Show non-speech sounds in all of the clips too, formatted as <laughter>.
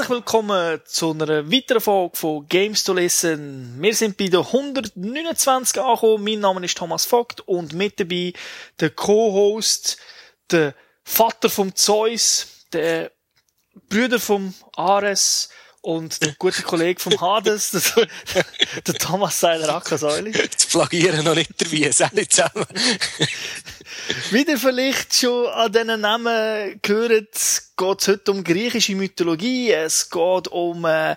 Herzlich willkommen zu einer weiteren Folge von Games to Listen. Wir sind bei der 129 angekommen. Mein Name ist Thomas Vogt und mit dabei der Co-Host, der Vater vom Zeus, der Brüder vom Ares und der gute Kollege vom Hades, der, der Thomas Seiler Ackersäule. Jetzt plagieren noch nicht der Wies, alle zusammen. <laughs> Wie ihr vielleicht schon an diesen Namen gehört, geht es heute um griechische Mythologie. Es geht um äh,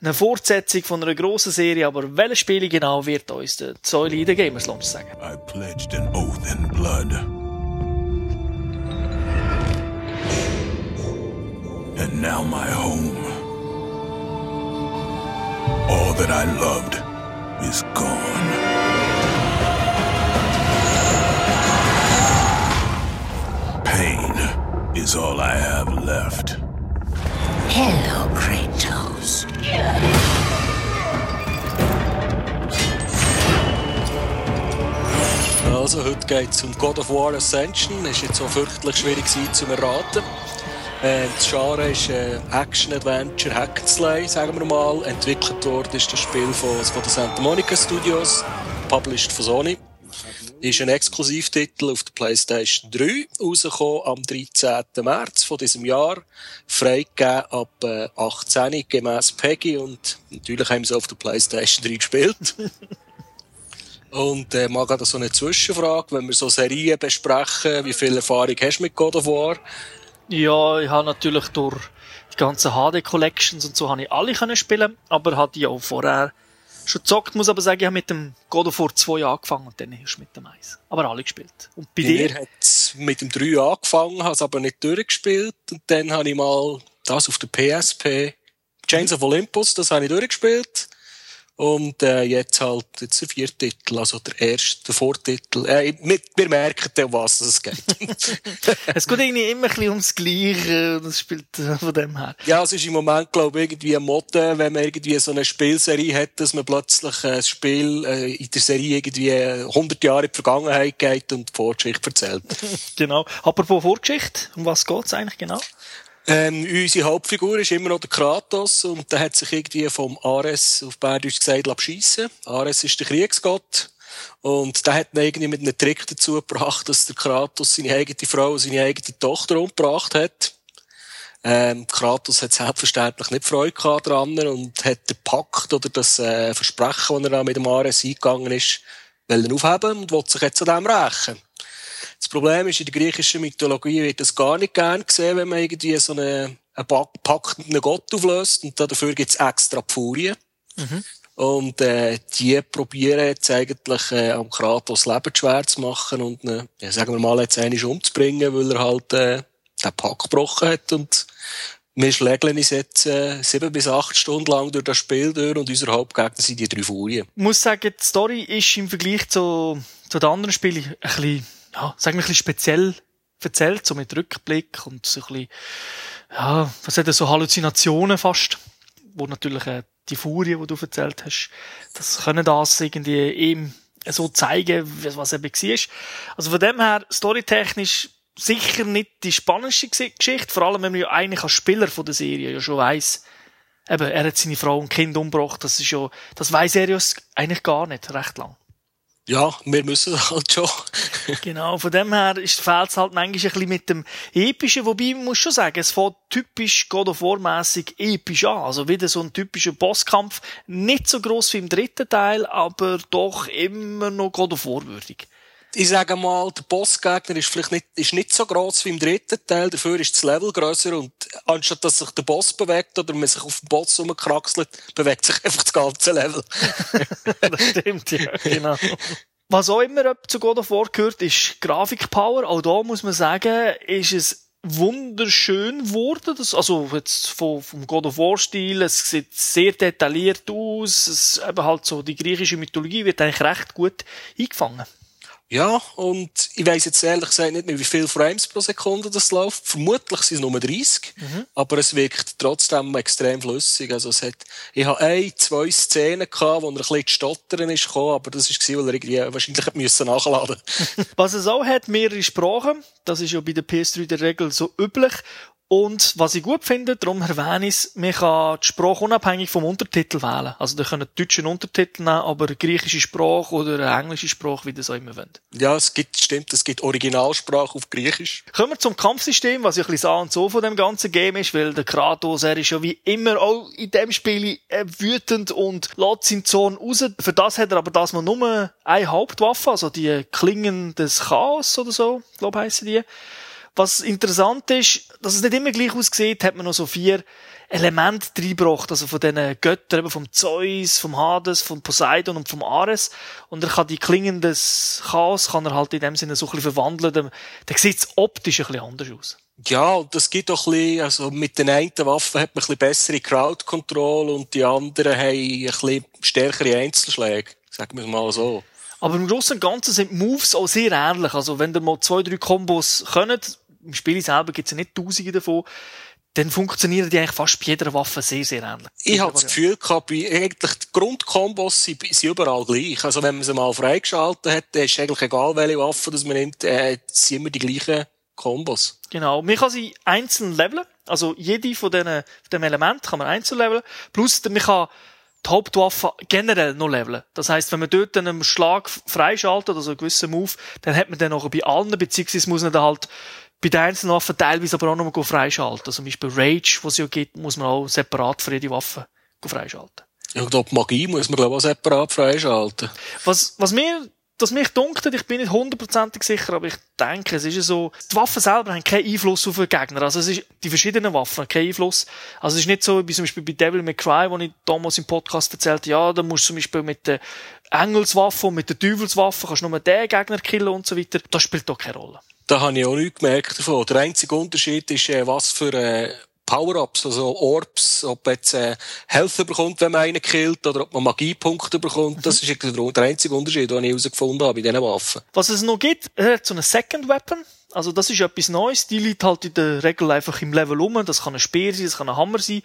eine Fortsetzung von einer grossen Serie, aber welche Spiele genau wird uns der Säule in der Gamers Launch sagen? I pledged an oath in blood. And now my home. All that I loved is gone. Is all I have left. Hello, Kratos. Also, heute geht es um God of War Ascension. Es war jetzt so fürchterlich schwierig zu erraten. Äh, das Genre ist äh, Action, Adventure, Hack'n'Slay, sagen wir mal. Entwickelt worden ist das Spiel von, von den Santa Monica Studios, published von Sony. Ist ein Exklusivtitel auf der PlayStation 3, rausgekommen am 13. März von diesem Jahr. Freigegeben ab äh, 18 gemäss Peggy und natürlich haben sie auf der PlayStation 3 gespielt. <laughs> Und äh, mal gerade so eine Zwischenfrage, wenn wir so Serien besprechen, wie viel Erfahrung hast du mit God of War? Ja, ich habe natürlich durch die ganzen HD-Collections und so habe ich alle können spielen, aber hatte ja auch vorher schon gezockt, muss aber sagen, ich habe mit dem God of War 2 angefangen und dann erst mit dem 1. Aber alle gespielt. Und bei, Bei dir? mir hat mit dem 3 angefangen, habe es aber nicht durchgespielt. Und dann habe ich mal das auf der PSP, Chains of Olympus, das habe ich durchgespielt. Und äh, jetzt halt jetzt der vierte Titel, also der erste, der Vortitel. Äh, mit, wir merken dann, um was es geht. <laughs> Es geht irgendwie immer ein bisschen ums Gleiche, das spielt äh, von dem her. ja, es ist im Moment, glaube ich, irgendwie eine Mode, wenn man irgendwie so eine Spielserie hat, dass man plötzlich ein Spiel äh, in der Serie irgendwie 100 Jahre in die Vergangenheit geht und die Vorgeschichte erzählt. <laughs> Genau. Apropos Vorgeschichte, um was geht's eigentlich genau? Ähm, unsere Hauptfigur ist immer noch der Kratos und der hat sich irgendwie vom Ares auf Bärdeutsch gesagt abschiessen. Ares ist der Kriegsgott und der hat ihn irgendwie mit einem Trick dazu gebracht, dass der Kratos seine eigene Frau und seine eigene Tochter umgebracht hat. Ähm, Kratos hat selbstverständlich nicht Freude gehabt dran und hat den Pakt oder das äh, Versprechen, das er mit dem Ares eingegangen ist, wollen aufheben und will sich jetzt an dem rächen. Das Problem ist, in der griechischen Mythologie wird das gar nicht gern gesehen, wenn man irgendwie so einen, einen einem Gott auflöst. Und dafür gibt's extra die Furien. Und äh, die probieren jetzt eigentlich äh, am Kratos Leben schwer zu machen und ihn, ja, sagen wir mal, jetzt einmal umzubringen, weil er halt äh, den Pakt gebrochen hat. Und wir schlägeln uns jetzt äh, sieben bis acht Stunden lang durch das Spiel durch und unser Hauptgegner sind die drei Furien. Ich muss sagen, die Story ist im Vergleich zu, zu den anderen Spielen ein bisschen, ja, sagen wir ein bisschen speziell erzählt, so mit Rückblick und so ein bisschen, ja, was hat er, so Halluzinationen fast, wo natürlich äh, die Furie, die du erzählt hast, das können das irgendwie ihm so zeigen, was eben war. Also von dem her, storytechnisch sicher nicht die spannendste Geschichte, vor allem wenn man ja eigentlich als Spieler von der Serie ja schon weiss, eben, er hat seine Frau und Kind umgebracht, das ist ja, das weiss er ja eigentlich gar nicht, recht lang. Ja, wir müssen <laughs> halt schon. Genau, von dem her fehlt es halt manchmal ein bisschen mit dem Epischen, wobei man muss schon sagen, es fängt typisch God of War mässig episch an. Also wieder so ein typischer Bosskampf, nicht so gross wie im dritten Teil, aber doch immer noch God of War würdig. Ich sage mal, der Bossgegner ist vielleicht nicht, ist nicht so gross wie im dritten Teil, dafür ist das Level grösser und anstatt dass sich der Boss bewegt oder man sich auf den Boss rumkraxelt, bewegt sich <laughs> einfach das ganze Level. <laughs> das stimmt, ja, genau. Was auch immer zu God of War gehört, ist Grafikpower. Auch da muss man sagen, ist es wunderschön geworden. Das, also jetzt vom, vom God of War Stil, es sieht sehr detailliert aus. Es, eben halt so die griechische Mythologie wird eigentlich recht gut eingefangen. Ja, und ich weiss jetzt ehrlich gesagt nicht mehr, wie viele Frames pro Sekunde das läuft. Vermutlich sind es nur 30, aber es wirkt trotzdem extrem flüssig. Also es hat, ich habe ein, zwei Szenen gehabt, wo er ein bisschen zu stottern ist gekommen, aber das war, weil er irgendwie wahrscheinlich müssen nachladen <laughs> Was es auch hat, mehrere Sprachen. Das ist ja bei der PS3 der Regel so üblich. Und was ich gut finde, darum erwähne ich es, man kann die Sprache unabhängig vom Untertitel wählen. Also, da können deutschen Untertitel nehmen, aber griechische Sprache oder englische Sprache, wie das auch immer wollt. Ja, es gibt, stimmt, es gibt Originalsprache auf Griechisch. Kommen wir zum Kampfsystem, was ja ein bisschen so und so von dem ganzen Game ist, weil der Kratos, er ist ja wie immer auch in dem Spiel äh, wütend und lässt seinen Zorn raus. Für das hat er aber das mal nur eine Hauptwaffe, also die Klingen des Chaos oder so, glaube ich, heissen die. Was interessant ist, dass es nicht immer gleich aussieht, hat man noch so vier Elemente reingebracht, also von diesen Göttern, eben vom Zeus, vom Hades, vom Poseidon und vom Ares. Und er kann die Klingen des Chaos, kann er halt in dem Sinne so ein bisschen verwandeln. Dann, dann sieht es optisch ein bisschen anders aus. Ja, und das gibt auch ein bisschen, also mit den einen Waffen hat man ein bisschen bessere Crowd Control und die anderen haben ein bisschen stärkere Einzelschläge. Sagen wir es mal so. Aber im Großen und Ganzen sind Moves auch sehr ähnlich. Also wenn ihr mal zwei, drei Kombos könnt, im Spiel selber gibt es ja nicht tausende davon, dann funktionieren die eigentlich fast bei jeder Waffe sehr, sehr ähnlich. Ich habe das Gefühl gehabt, bei eigentlich die Grundkombos sind, sind überall gleich. Also wenn man sie mal freigeschaltet hat, dann ist eigentlich egal, welche Waffe das man nimmt, äh, sind immer die gleichen Kombos. Genau. Man kann sie einzeln leveln. Also jede von diesen, von diesen Elementen kann man einzeln leveln. Plus, man kann die Hauptwaffe generell noch leveln. Das heißt, wenn man dort einen Schlag freischaltet, also einen gewissen Move, dann hat man den noch bei allen, beziehungsweise muss man dann halt bei den einzelnen Waffen teilweise aber auch noch mal freischalten. Also zum Beispiel Rage, was es ja gibt, muss man auch separat für jede Waffe freischalten. Ja, ich glaube, Magie muss man, glaube ich, auch separat freischalten. Was, was mir was mich dunkelt, ich bin nicht hundertprozentig sicher, aber ich denke, es ist ja so, die Waffen selber haben keinen Einfluss auf den Gegner. Also es ist, die verschiedenen Waffen haben keinen Einfluss. Also es ist nicht so, wie zum Beispiel bei Devil May Cry, wo ich damals im Podcast erzählt ja, da musst du zum Beispiel mit der Engelswaffe und mit der Teufelswaffe kannst du nur den Gegner killen und so weiter. Das spielt doch keine Rolle. Da habe ich auch nichts gemerkt davon. Der einzige Unterschied ist, äh, was für äh, Power-Ups, also Orbs, ob jetzt äh, Health bekommt, wenn man einen killt, oder ob man Magiepunkte bekommt. Mhm. Das ist der einzige Unterschied, den ich herausgefunden habe bei diesen Waffen. Was es noch gibt, hat so eine Second Weapon. Also das ist etwas Neues. Die liegt halt in der Regel einfach im Level um. Das kann ein Speer sein, das kann ein Hammer sein.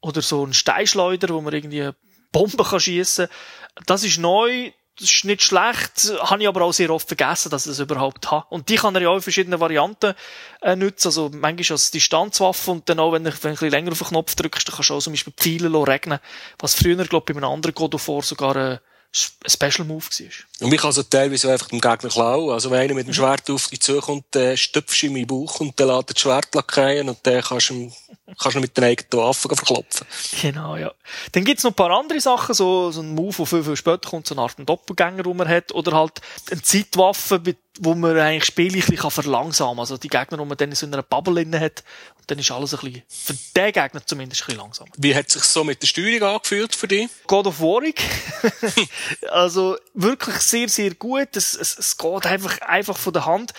Oder so ein Steinschleuder, wo man irgendwie Bomben kann schiessen. Das ist neu das ist nicht schlecht, habe ich aber auch sehr oft vergessen, dass ich das überhaupt habe. Und die kann er ja auch in verschiedenen Varianten äh, nutzen. Also manchmal als Distanzwaffe und dann auch, wenn du, wenn du ein bisschen länger auf den Knopf drückst, dann kannst du auch zum Beispiel Pfeile regnen, was früher, glaube ich, bei einem anderen God of War sogar äh, Special Move war. Und ich kann so teilweise einfach dem Gegner klauen. Also wenn einer mit dem Schwert auf dich zukommt, dann stüpfst du in meinen Bauch und dann lässt das Schwert lackieren und dann kannst du ihm, kannst du mit den eigenen Waffen verklopfen. Genau, ja. Dann gibt's noch ein paar andere Sachen, so, so ein Move, wo viel, viel später kommt, so eine Art Doppelgänger, den man hat, oder halt eine Zeitwaffe, wo man eigentlich spiellich verlangsamen kann. Also die Gegner, die man dann in so einer Bubble inne hat, dann ist alles ein bisschen, für den Gegner zumindest ein bisschen langsamer. Wie hat sich so mit der Steuerung angefühlt für dich? God of War. <laughs> also wirklich sehr, sehr gut. Es, es, es geht einfach, einfach von der Hand,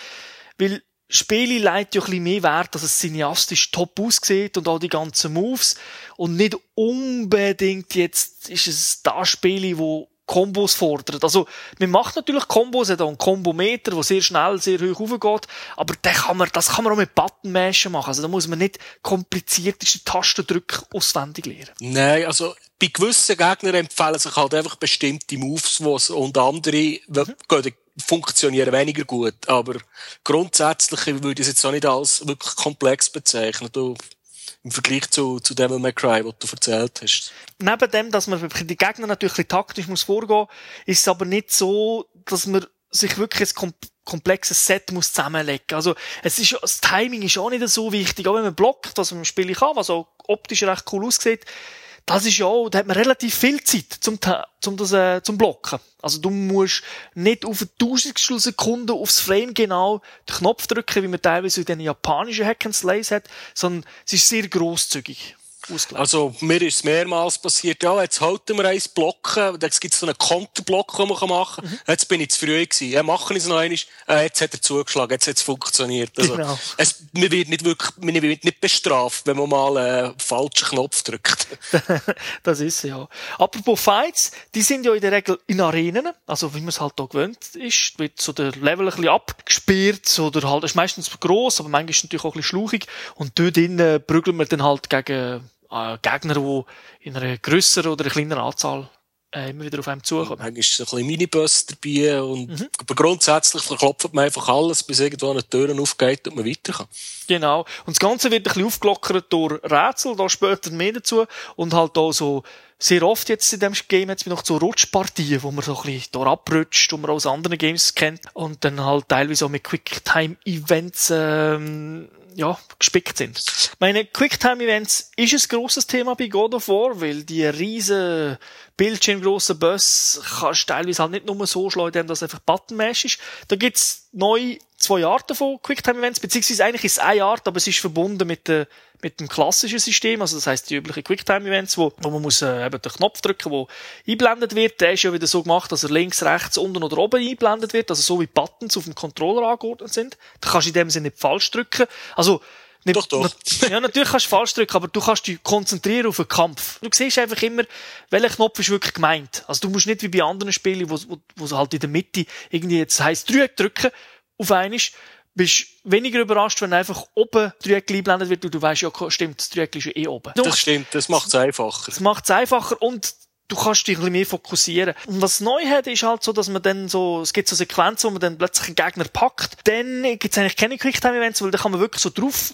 weil Spiele leitet ja ein bisschen mehr Wert, dass es cineastisch top aussieht und all die ganzen Moves. Und nicht unbedingt jetzt ist es das Spiel, wo Kombos fordert. Also, man macht natürlich Kombos, hat auch einen Kombometer, der sehr schnell, sehr hoch raufgeht, aber den kann man, das kann man auch mit Buttonmashen machen. Also, da muss man nicht komplizierteste Tastendrücke auswendig lernen. Nein, also, bei gewissen Gegnern empfehlen sich halt einfach bestimmte Moves, was und andere mhm. funktionieren weniger gut. Aber grundsätzlich würde ich es jetzt auch nicht als wirklich komplex bezeichnen. Du im Vergleich zu, zu Devil May Cry, was du erzählt hast. Neben dem, dass man die Gegner natürlich taktisch muss vorgehen ist es aber nicht so, dass man sich wirklich ein komplexes Set muss zusammenlegen. Also, es ist, das Timing ist auch nicht so wichtig. Auch wenn man blockt, was man im Spiel kann, was auch optisch recht cool aussieht, das ist ja da hat man relativ viel Zeit zum, zum, das, äh, zum Blocken. Also du musst nicht auf eine Tausendstel Sekunde aufs Frame genau den Knopf drücken, wie man teilweise in den japanischen Hack and Slays hat, sondern es ist sehr grosszügig ausgelegt. Also, mir ist es mehrmals passiert, ja, jetzt halten wir eins Blocken, jetzt gibt es so einen Konterblock, den man machen kann. Mhm. Jetzt bin ich zu früh gewesen. Ja, machen es noch einmal. Äh, jetzt hat er zugeschlagen, jetzt hat es funktioniert. Also, genau. es, man wird nicht wirklich, man wird nicht bestraft, wenn man mal einen falschen Knopf drückt. <laughs> das ist ja. Apropos Fights, die sind ja in der Regel in Arenen, also wie man es halt hier gewöhnt ist, wird so der Level ein bisschen abgesperrt, oder halt, ist meistens gross, aber manchmal ist es natürlich auch ein bisschen schluchig, und dort drinnen prügeln wir dann halt gegen äh, Gegner, die in einer grösseren oder einer kleineren Anzahl äh, immer wieder auf einem zukommen. Manchmal ist so ein bisschen Minibus dabei und, mhm. aber grundsätzlich verklopft man einfach alles, bis irgendwo eine Tür aufgeht und man weiter kann. Genau. Und das Ganze wird ein bisschen aufgelockert durch Rätsel, da später mehr dazu und halt auch so sehr oft jetzt in dem Game jetzt noch so Rutschpartien, wo man so ein bisschen da abrutscht, und man aus anderen Games kennt und dann halt teilweise auch mit Quicktime-Events ähm, ja, gespickt sind. Meine Quicktime-Events ist ein grosses Thema bei God of War, weil die riesen bildschirmgrossen Bus kannst du teilweise halt nicht nur so schlagen, dass einfach Button-Mesh ist. Da gibt's neu zwei Arten von Quicktime-Events, beziehungsweise eigentlich ist es eine Art, aber es ist verbunden mit, der, mit dem klassischen System, also das heißt die üblichen Quicktime-Events, wo, wo man muss äh, eben den Knopf drücken, wo einblendet wird. Der ist ja wieder so gemacht, dass er links, rechts, unten oder oben einblendet wird, also so wie Buttons auf dem Controller angeordnet sind. Da kannst du in dem Sinne nicht falsch drücken. Also nicht, doch, doch. <laughs> ja, natürlich kannst du falsch drücken, aber du kannst dich konzentrieren auf den Kampf. Du siehst einfach immer, welcher Knopf ist wirklich gemeint. Also du musst nicht wie bei anderen Spielen, wo, wo, wo halt in der Mitte irgendwie jetzt heisst Dreieck drücken, auf einmal, bist weniger überrascht, wenn einfach oben Dreieck einblendet wird und du weißt, ja, stimmt, das Dreieck ist ja eh oben. Das stimmt, das macht es einfacher. Das macht es einfacher und du kannst dich ein bisschen mehr fokussieren. Und was neu hat, ist halt so, dass man dann so, es gibt so Sequenzen, wo man dann plötzlich einen Gegner packt. Dann gibt es eigentlich keine Quicktime-Events, weil da kann man wirklich so drauf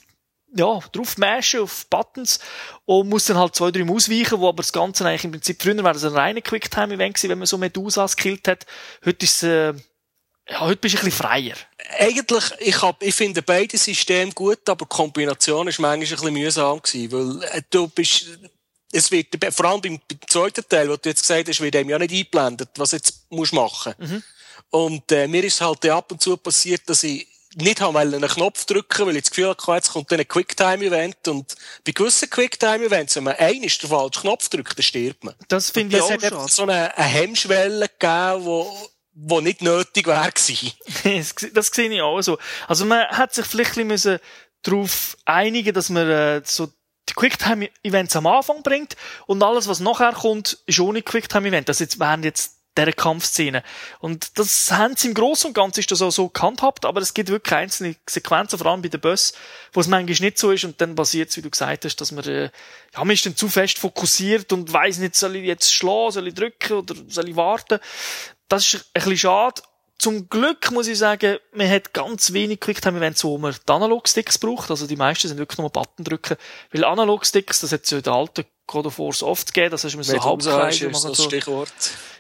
ja, drauf mashen auf Buttons und muss dann halt zwei, drei ausweichen, wo aber das Ganze eigentlich im Prinzip, früher wäre das ein reiner Quicktime-Event gewesen, wenn man so Medusa gekillt hat. Heute ist äh, ja, heute bist du ein bisschen freier. Eigentlich, ich, hab, ich finde beide Systeme gut, aber die Kombination ist manchmal ein bisschen mühsam gewesen, weil äh, du bist, es wird, vor allem beim, beim zweiten Teil, wo du jetzt gesagt hast, wird einem ja nicht eingeblendet, was jetzt musst machen. Mhm. Und äh, mir ist halt ab und zu passiert, dass ich nicht haben einen Knopf drücken, weil ich das Gefühl hatte, jetzt kommt dann ein Quicktime-Event. Und bei gewissen Quicktime-Events, wenn man einen ist der falsche Knopf drückt, dann stirbt man. Das finde ich auch Es hat so eine, eine Hemmschwelle gegeben, wo, wo nicht nötig wäre gewesen. <laughs> das sehe ich auch so. Also man hat sich vielleicht ein bisschen darauf einigen, dass man äh, so die Quicktime-Events am Anfang bringt und alles, was nachher kommt, ist ohne Quicktime-Event. Das jetzt wären jetzt dieser Kampfszene. Und das haben sie im Großen und Ganzen ist das auch so gehandhabt, aber es gibt wirklich einzelne Sequenzen, vor allem bei den Bus, wo es manchmal nicht so ist und dann passiert es, wie du gesagt hast, dass man, äh, ja, man ist dann zu fest fokussiert und weiß nicht, soll ich jetzt schlagen, soll ich drücken oder soll ich warten. Das ist ein bisschen schade. Zum Glück muss ich sagen, man hat ganz wenig Quicktime-Events, wo man die Analog-Sticks braucht. Also die meisten sind wirklich nur Button drücken. Weil Analog-Sticks, das hat es ja in der alten God of War oft gegeben, das hast du mir so Hauptkreise machen. Das so. Stichwort.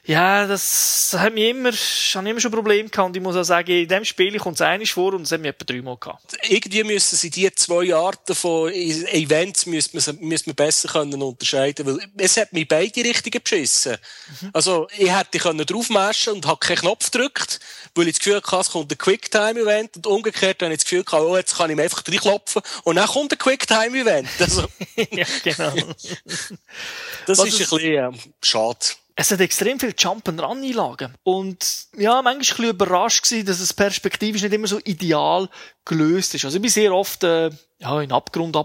Ja, das hat mir immer, habe immer schon Probleme gehabt. Und ich muss auch sagen, in dem Spiel kommt es einiges vor und es hat mir etwa dreimal gehabt. Irgendwie müssen sie die zwei Arten von Events müssen wir, müssen wir besser können unterscheiden, weil es hat mich beide Richtungen beschissen. Mhm. Also, ich hätte können draufmaschen und habe keinen Knopf gedrückt, weil ich das Gefühl hatte, es kommt ein Quicktime-Event und umgekehrt habe ich das Gefühl gehabt, oh, jetzt kann ich mir einfach reinklopfen und dann kommt ein Quicktime-Event. Also. <laughs> ja, genau. <laughs> das Was ist ein bisschen äh, schade es hat extrem viel Jump-and-Run-Einlagen. Und, ja, manchmal ein bisschen überrascht gewesen, dass es perspektivisch nicht immer so ideal gelöst ist. Also ich bin sehr oft, äh, ja, in den Abgrund. Da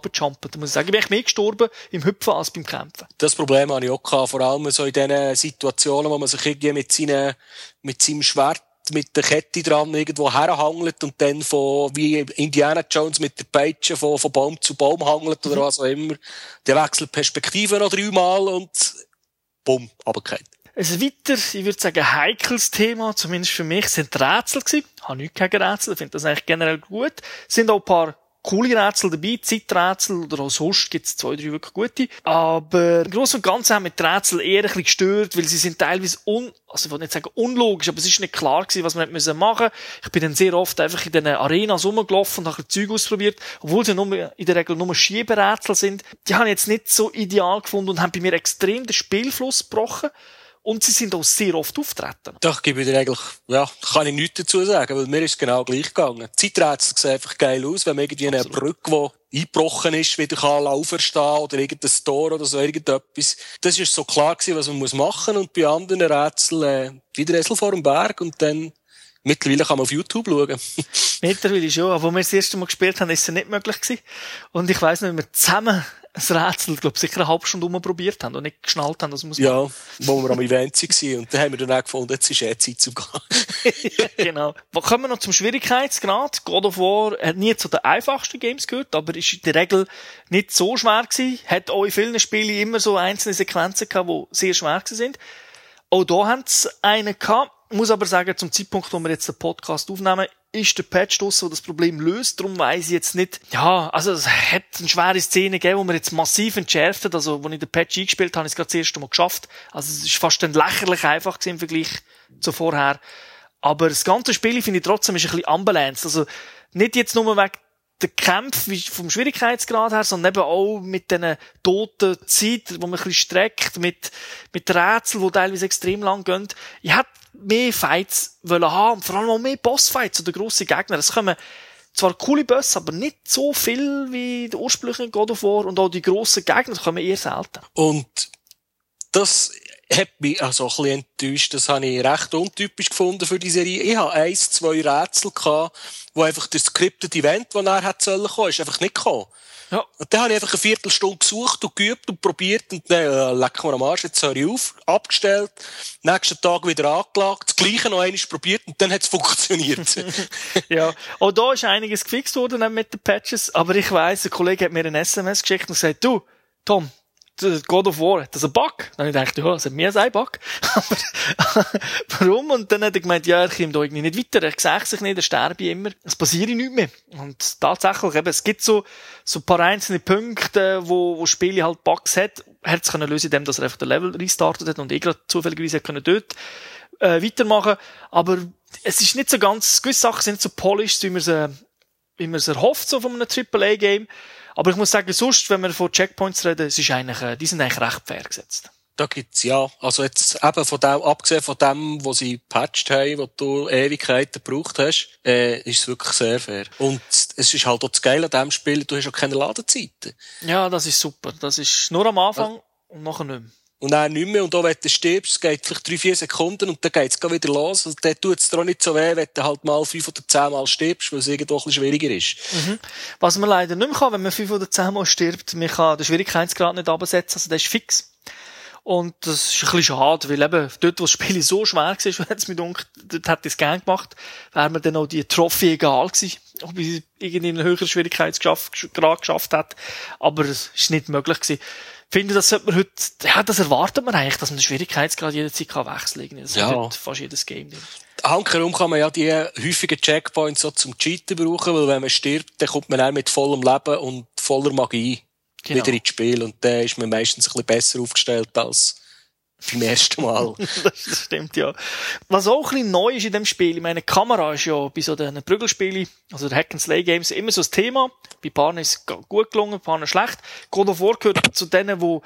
muss ich sagen, bin ich mehr gestorben im Hüpfen als beim Kämpfen. Das Problem habe ich auch gehabt. Vor allem so in diesen Situationen, wo man sich irgendwie mit seinen, mit seinem Schwert mit der Kette dran irgendwo herhangelt und dann von, wie Indiana Jones mit der Peitsche von, von Baum zu Baum hangelt oder mhm. was auch immer. Der wechselt Perspektive noch dreimal und bumm, runtergefallen. Ein weiter, ich würde sagen, heikles Thema, zumindest für mich, sind Rätsel gewesen. Ich habe nichts gegen Rätsel, ich finde das eigentlich generell gut. Es sind auch ein paar coole Rätsel dabei, Zeiträtsel oder auch sonst gibt es zwei, drei wirklich gute. Aber im Großen und Ganzen haben mich die Rätsel eher ein bisschen gestört, weil sie sind teilweise un, also ich will nicht sagen unlogisch, aber es ist nicht klar gewesen, was man hätte machen müssen. Ich bin dann sehr oft einfach in diesen Arenas rumgelaufen und habe Zeug ausprobiert, obwohl sie nur, in der Regel nur Schieberätsel sind. Die habe ich jetzt nicht so ideal gefunden und haben bei mir extrem den Spielfluss gebrochen. Und sie sind auch sehr oft auftreten. Da gebe ich dir eigentlich, ja, kann ich nichts dazu sagen, weil mir ist es genau gleich gegangen. Die Zeiträtsel sehen einfach geil aus, wenn man irgendwie eine Brücke, die eingebrochen ist, wieder kann auferstehen oder irgendein Tor oder so irgendetwas. Das ist so klar gewesen, was man muss machen und bei anderen Rätseln, äh, wieder Esel vor dem Berg und dann Mittlerweile kann man auf YouTube schauen. <laughs> Mittlerweile schon, aber als wir das erste Mal gespielt haben, ist es nicht möglich gewesen. Und ich weiss nicht, wenn wir zusammen ein Rätsel, glaube sicher eine halbe Stunde rumprobiert haben und nicht geschnallt haben, dass man Ja, wo wir am Event waren. Und dann haben wir dann auch gefunden, jetzt ist eh Zeit zum Gehen. <laughs> genau. Kommen wir noch zum Schwierigkeitsgrad. God of War hat nie zu den einfachsten Games gehört, aber ist in der Regel nicht so schwer gewesen. Hat auch in vielen Spielen immer so einzelne Sequenzen gehabt, die sehr schwer gewesen sind. Auch da haben sie einen gehabt. Muss aber sagen, zum Zeitpunkt, wo wir jetzt den Podcast aufnehmen, ist der Patch draussen, der das Problem löst. Darum weiss ich jetzt nicht, ja, also es hat eine schwere Szene gegeben, wo wir jetzt massiv entschärft hat. Also, als ich den Patch eingespielt habe, habe ich es gerade das erste Mal geschafft. Also, es ist fast dann lächerlich einfach im Vergleich zu vorher. Aber das ganze Spiel finde ich trotzdem ist ein bisschen unbalanced. Also, nicht jetzt nur wegen der Kampf vom Schwierigkeitsgrad her, sondern eben auch mit diesen toten Zeit, wo man ein bisschen streckt, mit, mit Rätseln, die teilweise extrem lang gehen. Ich hätte mehr Fights wollen haben, und vor allem auch mehr Bossfights oder grosse Gegner. Es kommen zwar coole Bosse, aber nicht so viel wie der ursprüngliche God of War und auch die grossen Gegner kommen eher selten. Und das hat mich also ein bisschen enttäuscht. Das habe ich recht untypisch gefunden für die Serie. Ich habe eins, zwei Rätsel gehabt, wo einfach das scripted Event, das er hat sollen kommen, ist einfach nicht gekommen. Ja. Und dann habe ich einfach eine Viertelstunde gesucht und geübt und probiert und dann, äh, leck mir am Arsch, jetzt höre ich auf, abgestellt, nächsten Tag wieder angelagt, das Gleiche noch einmal probiert und dann hat es funktioniert. <laughs> ja. Auch da ist einiges gefixt worden mit den Patches, aber ich weiss, ein Kollege hat mir ein SMS geschickt und gesagt, du, Tom, God of War, hat das ein Bug? Dann habe ich gedacht, ja, es hat mehr ein Bug. Aber warum? Und dann hat er gemeint, ja, er kommt da irgendwie nicht weiter, er sieht sich nicht, er sterbe immer. Es passiert nicht mehr. Und tatsächlich, eben, es gibt so, so ein paar einzelne Punkte, wo, wo Spiele halt Bugs hat. Er hat es können lösen, indem dass er einfach den Level restartet hat und eh gerade zufälligerweise können dort äh, weitermachen. Aber es ist nicht so ganz, gewisse Sachen sind nicht so polished, wie man es, wie man es erhofft, so von einem AAA-Game. Aber ich muss sagen, sonst, wenn wir von Checkpoints reden, es ist eigentlich, äh, die sind eigentlich recht fair gesetzt. Da gibt's ja, also jetzt eben von dem, abgesehen von dem, wo sie patched haben, wo du Ewigkeiten gebraucht hast, äh, ist es wirklich sehr fair. Und es ist halt auch das Geile an diesem Spiel, du hast auch keine Ladezeiten. Ja, das ist super. Das ist nur am Anfang ja. und nachher nicht mehr und dann nicht mehr. Und auch wenn du stirbst, geht vielleicht drei, vier Sekunden und dann geht's es wieder los. Und dann tut es dir nicht so weh, wenn du halt mal fünf oder zehn Mal stirbst, weil es irgendwo ein bisschen schwieriger ist. Mhm. Was man leider nicht mehr kann, wenn man fünf oder zehn Mal stirbt, man kann den Schwierigkeitsgrad nicht absetzen, also der ist fix. Und das ist ein bisschen schade, weil eben dort, wo das Spiel so schwer war, <laughs> hat es mir gedacht, dort hätte ich es gerne gemacht, wäre mir dann auch die Trophy egal gewesen, ob ich irgendwie einen höheren Schwierigkeitsgrad geschafft hat. Aber es ist nicht möglich gewesen finde, das sollte man heute, ja, das erwartet man eigentlich, dass man den Schwierigkeitsgrad jederzeit kann wechseln kann. Das ja. hat fast jedes Game drin. Hankerum kann man ja die häufigen Checkpoints so zum Cheaten brauchen, weil wenn man stirbt, dann kommt man auch mit vollem Leben und voller Magie genau. wieder ins Spiel und dann ist man meistens ein bisschen besser aufgestellt als beim ersten Mal. <laughs> das stimmt, ja. Was auch ein bisschen neu ist in dem Spiel, ich meine, die Kamera ist ja bei so den Prügelspielen, also der Hack and Slay Games, immer so ein Thema. Bei Paaren ist es gut gelungen, bei Paaren schlecht. God of War gehört zu denen, wo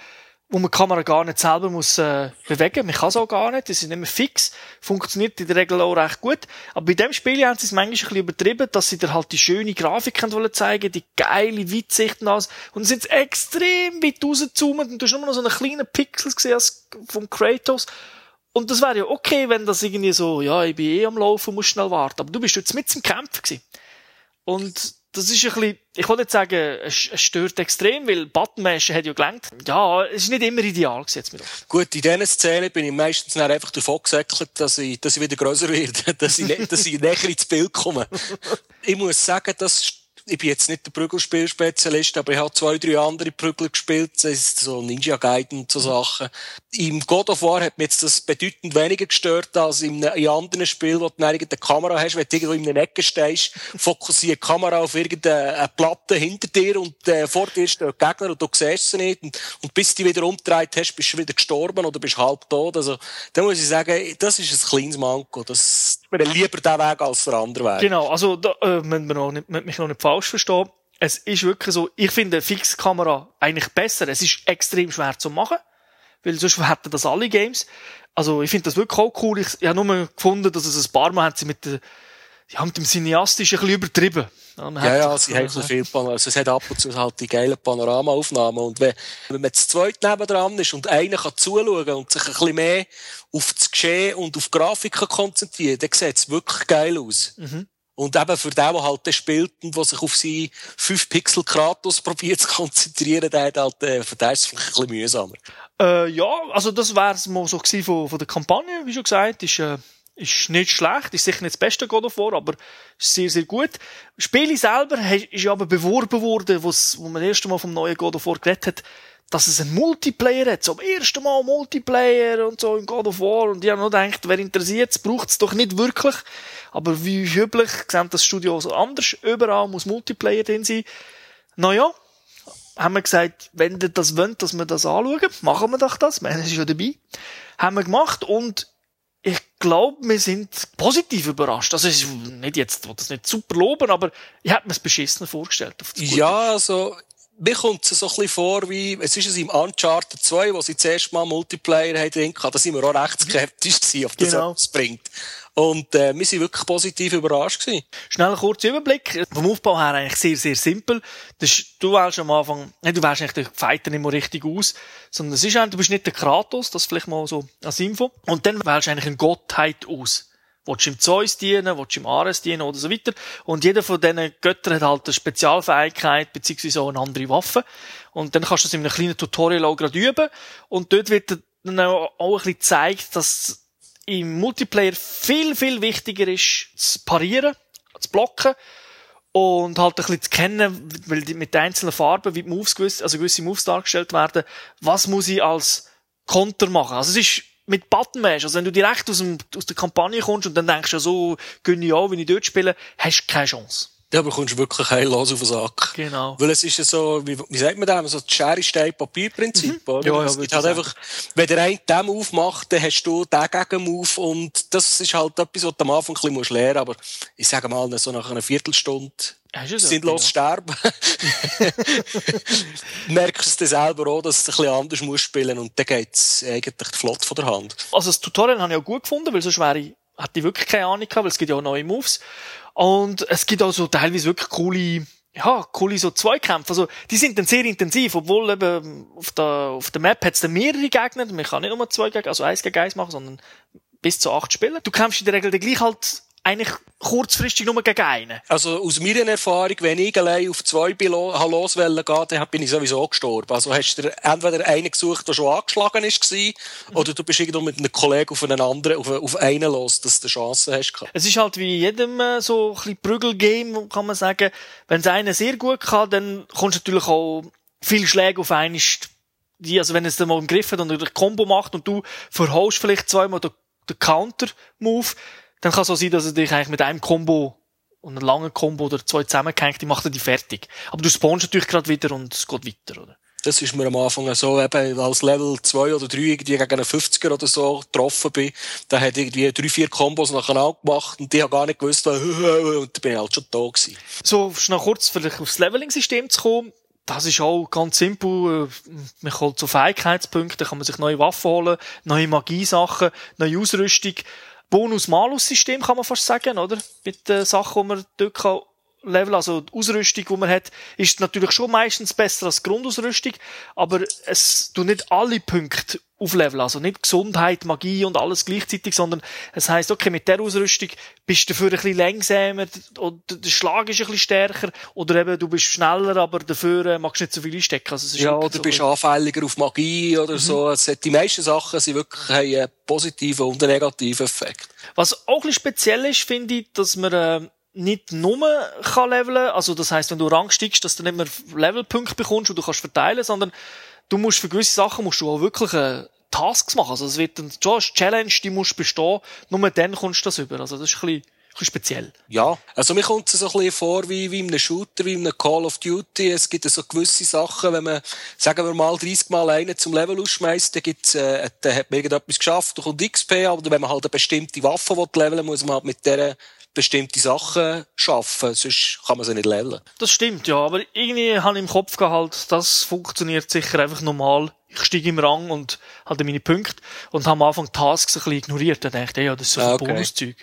wo man die Kamera gar nicht selber muss äh, bewegen. Man kann es auch gar nicht. Das ist nicht mehr fix. Funktioniert in der Regel auch recht gut. Aber bei dem Spiel haben sie es manchmal ein bisschen übertrieben, dass sie dir halt die schöne Grafik wollen zeigen, die geile Weitsicht und alles. Und sind extrem weit rausgezoomt und du hast nur noch so einen kleinen Pixel gesehen vom Kratos. Und das wäre ja okay, wenn das irgendwie so, ja, ich bin eh am Laufen, muss schnell warten. Aber du bist jetzt mit im Kämpfen gewesen. Und das ist ein bisschen, ich wollte nicht sagen, es stört extrem, weil Buttonmashen hat ja gelangt. Ja, es ist nicht immer ideal gesetzt mit Gut, in diesen Szenen bin ich meistens dann einfach davon gesäckelt, dass ich, dass ich wieder grösser werde, <laughs> dass ich, dass ich näher ins Bild komme. ich muss sagen, das ich bin jetzt nicht der Prügelspielspezialist, aber ich habe zwei, drei andere Prügel gespielt, ist so Ninja Gaiden und so. Sachen. Im God of War hat mir jetzt das bedeutend weniger gestört als in, in anderen Spielen, wo du irgendeine Kamera hast, wenn du irgendwo in einer Ecke stehst, fokussiert die Kamera auf irgendeine Platte hinter dir und äh, vor dir steht der Gegner und du siehst sie nicht und, und bis du dich wieder umgedreht hast, bist du wieder gestorben oder bist halb tot. Also, da muss ich sagen, das ist ein kleines Manko. Das, mir lieber der Weg als der andere Weg. Genau, also da äh, müssen wir noch nicht, mich noch nicht falsch verstehen. Es ist wirklich so, ich finde eine Fixkamera eigentlich besser. Es ist extrem schwer zu machen, weil sonst hätten das alle Games. Also ich finde das wirklich auch cool. Ich, ich habe nur gefunden, dass es ein paar Mal hat sie mit der ja, mit dem Cineastischen ein bisschen übertrieben. Ja, ja, ja sie haben so viel Panorama. Also es hat ab und zu halt die geilen Panoramaaufnahmen. Und wenn, wenn man zu zweit nebendran ist und einer kann zuschauen und sich ein bisschen mehr auf das Geschehen und auf die Grafik konzentrieren, dann sieht es wirklich geil aus. Mhm. Und eben für den, der halt spielt und der sich auf seine 5 Pixel Kratos probiert zu konzentrieren, der hat halt, äh, für den ist es vielleicht ein bisschen mühsamer. Äh, ja, also das wäre es mal so gewesen von, von der Kampagne, wie schon gesagt, ist, äh, ist nicht schlecht, ist sicher nicht das beste God of War, aber ist sehr, sehr gut. Das Spiel selber ist aber beworben worden, wo man das erste Mal vom neuen God of War geredet hat, dass es einen Multiplayer hat, zum ersten Mal Multiplayer und so in God of War. Und ich habe noch gedacht, wer interessiert es, braucht es doch nicht wirklich. Aber wie üblich, sieht das Studio so anders. Überall muss Multiplayer drin sein. Naja, haben wir gesagt, wenn ihr das wollt, dass wir das anschauen, machen wir doch das. Man ist ja dabei. Haben wir gemacht und ich glaube, wir sind positiv überrascht. Also, es ist nicht jetzt, ich das nicht super loben, aber ich hätte mir es beschissener vorgestellt. Auf das. Ja, also, mir kommt es so ein bisschen vor, wie, es ist es im Uncharted 2, wo sie zuerst mal Multiplayer haben drin gehabt, da sind wir auch recht skeptisch gewesen, ob das Genau. etwas bringt. Und, äh, wir sind wirklich positiv überrascht gewesen. Schnell ein kurzer Überblick. Vom Aufbau her eigentlich sehr, sehr simpel. Das du wählst am Anfang, du wählst eigentlich den Fighter nicht mehr richtig aus, sondern es ist eigentlich, du bist nicht der Kratos, das vielleicht mal so als Info. Und dann wählst du eigentlich eine Gottheit aus. Willst du im Zeus dienen, willst du im Ares dienen oder so weiter. Und jeder von diesen Göttern hat halt eine Spezialfähigkeit, beziehungsweise auch eine andere Waffe. Und dann kannst du das in einem kleinen Tutorial auch gerade üben. Und dort wird dann auch ein bisschen gezeigt, dass im Multiplayer viel, viel wichtiger ist, zu parieren, zu blocken und halt ein bisschen zu kennen, weil mit den einzelnen Farben, wie die Moves gewiss, also gewisse Moves dargestellt werden, was muss ich als Konter machen. Also es ist mit Button Mash, also wenn du direkt aus, dem, aus der Kampagne kommst und dann denkst ja so, gönne ich an, wenn ich dort spiele, hast du keine Chance. Ja, aber kommst du wirklich heillos auf den Sack. Genau. Weil es ist ja so, wie, wie sagt man das, so das Schere, Stein, Papier-Prinzip, oder? Mhm. Ja, ja, es würde gibt halt einfach, wenn der eine dem aufmacht, dann hast du den Gegenmove und das ist halt etwas, was du am Anfang ein bisschen musst lernen, aber ich sage mal, so nach einer Viertelstunde so? sinnlos sterben. <laughs> Merkst du selber auch, dass du ein bisschen anders musst spielen und dann geht's eigentlich flott von der Hand. Also das Tutorial habe ich auch gut gefunden, weil sonst wäre ich, hätte ich wirklich keine Ahnung gehabt, weil es gibt ja auch neue Moves. Und es gibt auch so teilweise wirklich coole, ja, coole so Zweikämpfe. Also, die sind dann sehr intensiv, obwohl eben auf der, auf der Map hat es dann mehrere Gegner. Man kann nicht nur zwei gegen, also eins gegen eins machen, sondern bis zu acht Spieler. Du kämpfst in der Regel dann gleich halt eigentlich kurzfristig nur gegen einen. Also aus meiner Erfahrung, wenn ich allein auf zwei bin lo- habe loswollen gehen, dann bin ich sowieso gestorben. Also hast du entweder einen gesucht, der schon angeschlagen ist, gewesen, oder du bist irgendwo mit einem Kollegen auf einen anderen, auf, auf einen los, dass du Chancen hast. gehabt. Es ist halt wie in jedem äh, so ein bisschen Prügelgame, kann man sagen. Wenn es einer sehr gut kann, dann kommst du natürlich auch viel Schläge auf einen, die, also wenn es dann mal im Griff hat und ein Combo macht und du verhaust vielleicht zweimal den, den Counter-Move, dann kann es auch sein, dass er dich eigentlich mit einem Combo und einem langen Combo oder zwei zusammenhängt, die macht er die fertig. Aber du spawnst natürlich gerade wieder und es geht weiter, oder? Das ist mir am Anfang so, eben als Level 2 oder 3 irgendwie gegen einen 50er oder so getroffen bin. Da hat irgendwie drei, vier Kombos nacheinander gemacht und die haben gar nicht gewusst, <laughs> und dann bin ich halt schon da gewesen. So, schnell kurz vielleicht aufs Leveling-System zu kommen. Das ist auch ganz simpel. Äh, Man kommt zu Fähigkeitspunkten, kann man sich neue Waffen holen, neue Magiesachen, neue Ausrüstung. Bonus-Malus-System kann man fast sagen, oder? Mit den Sachen, die man dort kann leveln. Also die Ausrüstung, die man hat, ist natürlich schon meistens besser als die Grundausrüstung, aber es tut nicht alle Punkte aufleveln. Also nicht Gesundheit, Magie und alles gleichzeitig, sondern es heißt okay, mit der Ausrüstung bist du dafür ein bisschen langsamer oder der Schlag ist ein bisschen stärker oder eben du bist schneller, aber dafür äh, magst du nicht so viel einstecken. Also es ist Ja, oder so bist ein- anfälliger auf Magie oder so. Es hat, die meisten Sachen sind wirklich haben einen positiven und einen negativen Effekt. Was auch ein bisschen speziell ist, finde ich, dass man äh, nicht nur kann leveln, also das heißt, wenn du Rang steigst, dass du nicht mehr Levelpunkte bekommst und du kannst verteilen, sondern du musst für gewisse Sachen musst du auch wirklich äh, Tasks machen. Also es wird dann schon eine Challenge, die musst bestehen, nur dann kommst du das über. Also das ist ein bisschen, bisschen speziell. Ja. Also mir kommt es so ein bisschen vor wie, wie in einem Shooter, wie in einem Call of Duty. Es gibt so gewisse Sachen, wenn man, sagen wir mal, 30 Mal einen zum Level ausschmeißt, dann gibt's, äh, dann hat man irgendetwas geschafft, da kommt XP, aber wenn man halt eine bestimmte Waffe will leveln muss man halt mit dieser bestimmte Sachen schaffen, sonst kann man sie nicht leveln. Das stimmt, ja. Aber irgendwie habe ich im Kopf gehabt, das funktioniert sicher einfach normal. Ich steige im Rang und hatte meine Punkte und habe am Anfang Tasks ein bisschen ignoriert. Dann dachte ich, ja, das ist so Ah, ein okay. Bonuszeug.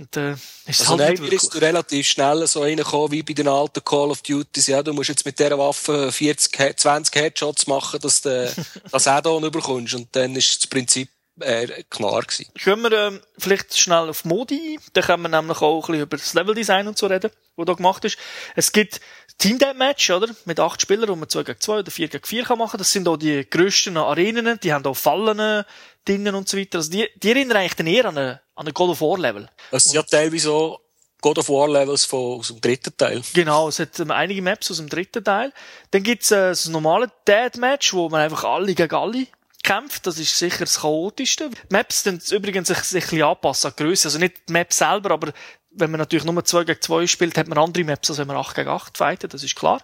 Und, äh, ist Also halt nein, wirklich. ist relativ schnell so reingekommen, wie bei den alten Call of Duties. Ja, du musst jetzt mit dieser Waffe 40, He- 20 Headshots machen, dass du <laughs> das Add-on überkommst. Und dann ist das Prinzip äh, klar gewesen. Können wir ähm, vielleicht schnell auf Modi ein? Dann können wir nämlich auch ein bisschen über das Leveldesign und so reden, was da gemacht ist. Es gibt Team Deathmatch, oder? Mit acht Spielern, wo man 2 gegen 2 oder 4 gegen 4 kann machen. Das sind auch die grössten Arenen, die haben auch Fallen drinnen und so weiter. Also die, die erinnern eigentlich dann eher an ein, an God of War Level. Es sind ja teilweise so God of War Levels von, aus dem dritten Teil. Genau, es hat ähm, einige Maps aus dem dritten Teil. Dann gibt's äh, das normale Dead-Match, wo man einfach alle gegen alle kämpft. Das ist sicher das chaotischste. Maps dann übrigens sich, sich ein bisschen anpassen an die Grösse. Also nicht die Map selber, aber wenn man natürlich nur 2 gegen 2 spielt, hat man andere Maps, als wenn man 8 gegen 8 fightet, das ist klar.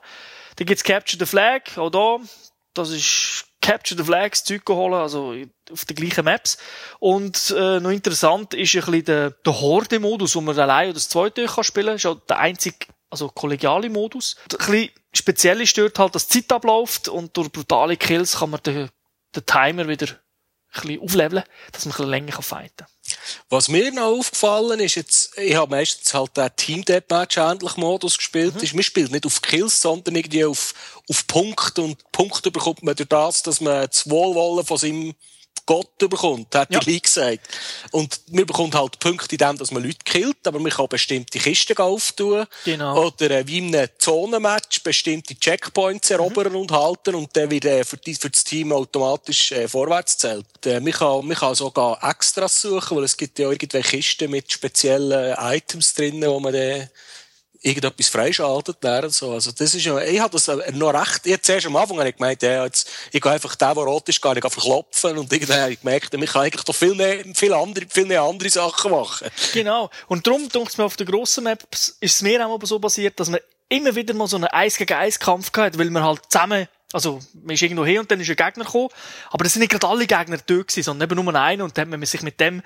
Dann gibt's Capture the Flag, auch da. Das ist Capture the Flags Zeug holen, also auf den gleichen Maps. Und äh, noch interessant ist ein bisschen der, der Horde-Modus, wo man allein oder das zweite kann spielen kann. ist auch der einzige, also kollegiale Modus. Ein bisschen speziell ist dort halt, dass die Zeit abläuft und durch brutale Kills kann man den, den Timer wieder ein bisschen aufleveln, dass man ein bisschen länger fighten kann. Was mir noch aufgefallen ist, jetzt, ich habe meistens halt den Team Deathmatch ähnlich Modus gespielt, mhm. ist, man spielt nicht auf Kills, sondern irgendwie auf, auf Punkte und Punkte bekommt man durch das, dass man das Wohlwollen von seinem Gott bekommt, hat ja. die gesagt. Und man bekommt halt Punkte in dem, dass man Leute killt, aber man kann bestimmte Kisten auftun. Genau. Oder äh, wie in einem Zonenmatch bestimmte Checkpoints erobern mhm. und halten und dann wird äh, für, die, für das Team automatisch äh, vorwärts zählt. Äh, man, kann, man kann sogar Extras suchen, weil es gibt ja irgendwelche Kisten mit speziellen Items drinnen, wo man dann irgendetwas freischaltet während so. Also das ist ja, ich habe das noch recht, ich zuerst am Anfang habe ich gemeint, ja, jetzt, ich gehe einfach den, der rot ist, gar nicht verklopfen und irgendwann habe ich gemerkt, ich kann eigentlich doch viel mehr, viel andere, viel mehr andere Sachen machen. Genau. Und darum, denke ich mir, auf den grossen Maps ist es mir auch so passiert, dass man immer wieder mal so einen Eis gegen Eis Kampf gehabt, weil man halt zusammen also, man ist irgendwo hin und dann ist ein Gegner gekommen. Aber das sind nicht gerade alle Gegner da gewesen, sondern eben nur einer und dann hat man sich mit dem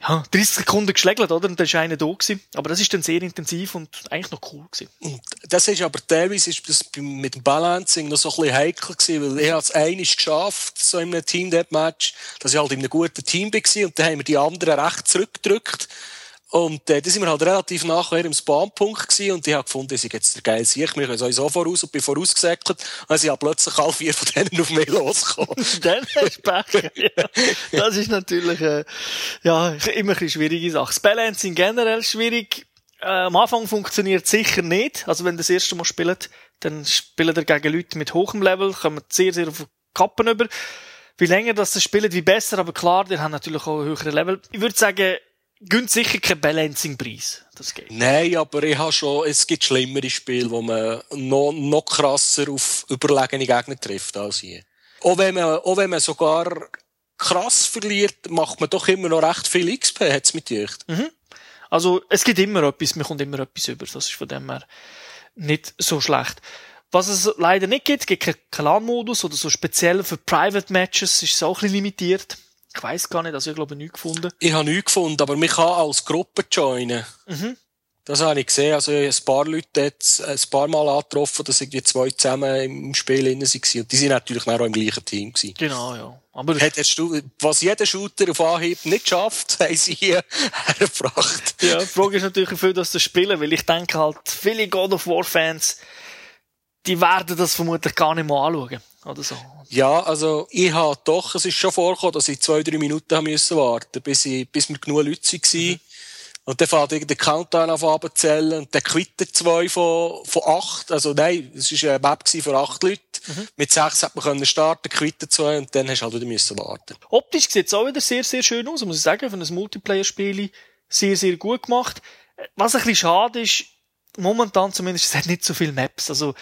ja, 30 Sekunden geschlägelt, oder? Und dann war einer da gewesen. Aber das ist dann sehr intensiv und eigentlich noch cool gewesen. Das ist aber teilweise ist das mit dem Balancing noch so ein bisschen heikel gewesen, weil ich es einiges geschafft, so in einem Team-Death-Match, dass ich halt in einem guten Team war und dann haben wir die anderen recht zurückgedrückt. Und äh, da sind wir halt relativ nachher im Spawnpunkt gewesen und ich habe gefunden, ich jetzt der geile Sieg, wir können sowieso voraus und bin vorausgesäckelt. Und dann sind plötzlich alle vier von denen auf mich losgekommen. <laughs> dann hast du Pech. ja. Das ist natürlich äh, ja, immer eine schwierige Sache. Das Balancing generell schwierig. Äh, am Anfang funktioniert sicher nicht. Also wenn du das erste Mal spielt, dann spielen ihr gegen Leute mit hohem Level, kommen sehr, sehr auf Kappen über. Wie länger das spielt, wie besser, aber klar, die haben natürlich auch ein höheres Level. Ich würde sagen, gönnt sicher keinen Balancing-Preis. Das geht. Nein, aber ich habe schon, es gibt schlimmere Spiele, wo man noch, noch krasser auf überlegene Gegner trifft als hier. Auch wenn man, auch wenn man sogar krass verliert, macht man doch immer noch recht viel XP, hat's mit dir. Mhm. Also, es gibt immer etwas, man kommt immer etwas über. Das ist von dem her nicht so schlecht. Was es leider nicht gibt, gibt keinen Clan-Modus oder so speziell für Private Matches, ist es auch ein bisschen limitiert. Ich weiss gar nicht, also ich glaube nichts gefunden. Ich habe nichts gefunden, aber man kann als Gruppe joinen. Mhm. Das habe ich gesehen. Also, ich habe ein paar Leute jetzt ein paar Mal angetroffen, dass irgendwie zwei zusammen im Spiel innen waren. Und die sind natürlich auch im gleichen Team gewesen. Genau, ja. Aber Hättest du, was jeder Shooter auf Anhieb nicht schafft, <laughs> haben sie hier <laughs> hergebracht. Ja, die Frage ist natürlich, wie viel das spielen, weil ich denke halt, viele God of War Fans, die werden das vermutlich gar nicht mal anschauen. Oder so. Ja, also, ich habe doch, es ist schon vorgekommen, dass ich zwei, drei Minuten haben müssen warten, bis ich, bis wir genug Leute waren. Mhm. Und dann fährt irgendein Countdown auf abzählen und dann quittet zwei von, von acht. Also nein, es war eine Map für acht Leute. Mhm. Mit sechs hat man können starten, quittet zwei und dann hast du halt wieder müssen warten. Optisch sieht es auch wieder sehr, sehr schön aus, muss ich sagen, für ein Multiplayer-Spiel sehr, sehr gut gemacht. Was ein bisschen schade ist, momentan zumindest, es hat nicht so viele Maps. Also,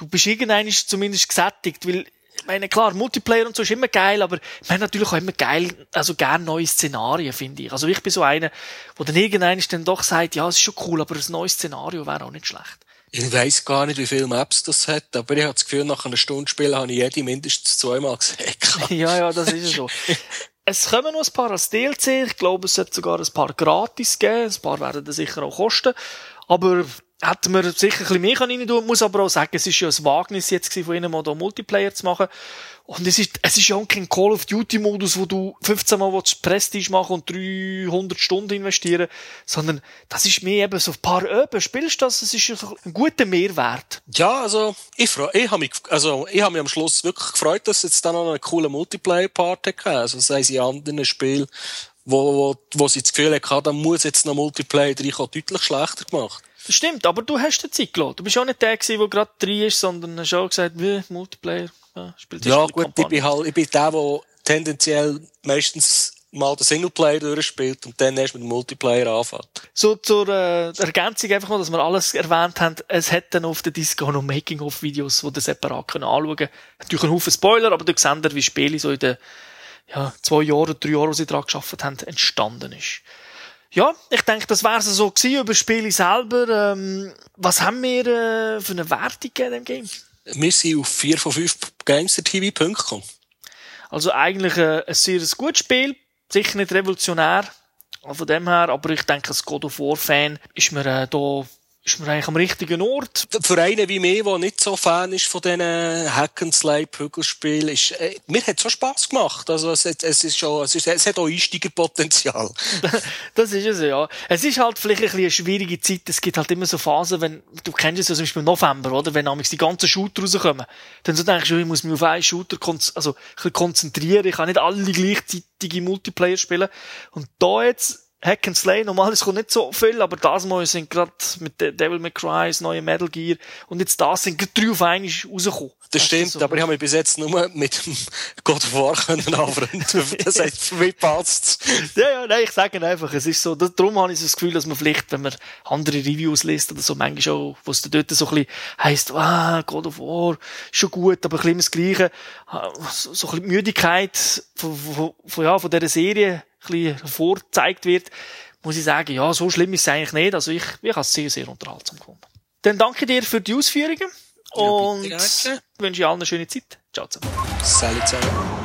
du bist irgendwann zumindest gesättigt, weil ich meine, klar, Multiplayer und so ist immer geil, aber ich meine natürlich auch immer geil, also gern neue Szenarien, finde ich. Also ich bin so einer, wo dann irgendwann dann doch sagt, ja, es ist schon cool, aber ein neues Szenario wäre auch nicht schlecht. Ich weiss gar nicht, wie viele Maps das hat, aber ich habe das Gefühl, nach einer Stunde Spielen habe ich jede mindestens zweimal gesehen. <laughs> ja, ja, das ist so. es kommen noch ein paar als DLC, ich glaube, es sollte sogar ein paar gratis geben, ein paar werden dann sicher auch kosten, aber hätten wir sicher ein bisschen mehr rein tun muss aber auch sagen, es ist ja ein Wagnis jetzt von ihnen mal da Multiplayer zu machen. Und es ist, es ist ja auch kein Call of Duty Modus, wo du 15 Mal willst Prestige machen und 300 Stunden investieren, sondern das ist mehr eben so ein paar Öben. Spielst du das? Es ist ein guter Mehrwert. Ja, also, ich freu, ich habe mich, also, ich habe mich am Schluss wirklich gefreut, dass jetzt dann noch eine coole Multiplayer-Part hatte. Also, sei sie in anderen Spielen, wo, wo, wo sie das Gefühl hatten, da muss jetzt noch Multiplayer reinkommen, deutlich schlechter gemacht. Das stimmt, aber du hast die Zeit gelassen. Du bist auch nicht der gewesen, der gerade drin ist, sondern hast auch gesagt, wie, Multiplayer, ja, spielt Ja, gut, ich bin halt, ich bin der, der tendenziell meistens mal den Singleplayer durchspielt und dann erst mit dem Multiplayer anfängt. So zur äh, Ergänzung einfach mal, dass wir alles erwähnt haben. Es hat dann auf der Disco noch Making-of-Videos, die ihr separat können anschauen können. Natürlich ein Haufen Spoiler, aber du siehst, wie Spiele so in den ja, zwei Jahren, drei Jahren, wo sie daran geschafft haben, entstanden ist. Ja, ich denke, das wäre so gewesen über das Spiel selber. Ähm, was haben wir äh, für eine Wertung in dem Game? Wir sind auf 4 von 5 GamesterTV.com. Also eigentlich äh, ein sehr gutes Spiel, sicher nicht revolutionär, von dem her, aber ich denke, als God of War Fan ist mir äh, da ist man eigentlich am richtigen Ort. Für einen wie mich, der nicht so Fan ist von diesen Hack-and-Slay-Prügelspielen, ist, äh, mir hat es schon Spass gemacht. Also, es, es ist schon, es, ist, es hat auch Einsteigerpotenzial. <laughs> das ist es, ja. Es ist halt vielleicht ein bisschen eine schwierige Zeit. Es gibt halt immer so Phasen, wenn, du kennst es ja zum Beispiel im November, oder? Wenn nämlich die ganzen Shooter rauskommen. Dann so denkst du, ich muss mich auf einen Shooter also, ein bisschen konzentrieren. Ich kann nicht alle gleichzeitige Multiplayer spielen. Und da jetzt, Hack and Slay, normal, es kommt nicht so viel, aber das Mal sind gerade mit Devil May Cry, neue Metal Gear, und jetzt das sind gerade drei auf einmal rausgekommen. Das stimmt, so aber ich habe mich bis jetzt nur mit dem God of War können anfreunden. <laughs> Das heißt, für mich passt Ja, ja, nein, ich sage einfach, es ist so, das, darum habe ich so das Gefühl, dass man vielleicht, wenn man andere Reviews liest oder so, manchmal auch, wo es dort so ein bisschen heisst, ah, God of War, schon gut, aber ein bisschen das Gleiche, so, so ein bisschen Müdigkeit von, von, von, ja, von dieser Serie, bisschen vorgezeigt wird, muss ich sagen, ja, so schlimm ist es eigentlich nicht. Also ich, ich habe es sehr, sehr unterhaltsam gefunden. Dann danke dir für die Ausführungen und ja, wünsche allen eine schöne Zeit. Ciao zusammen. Salut zusammen.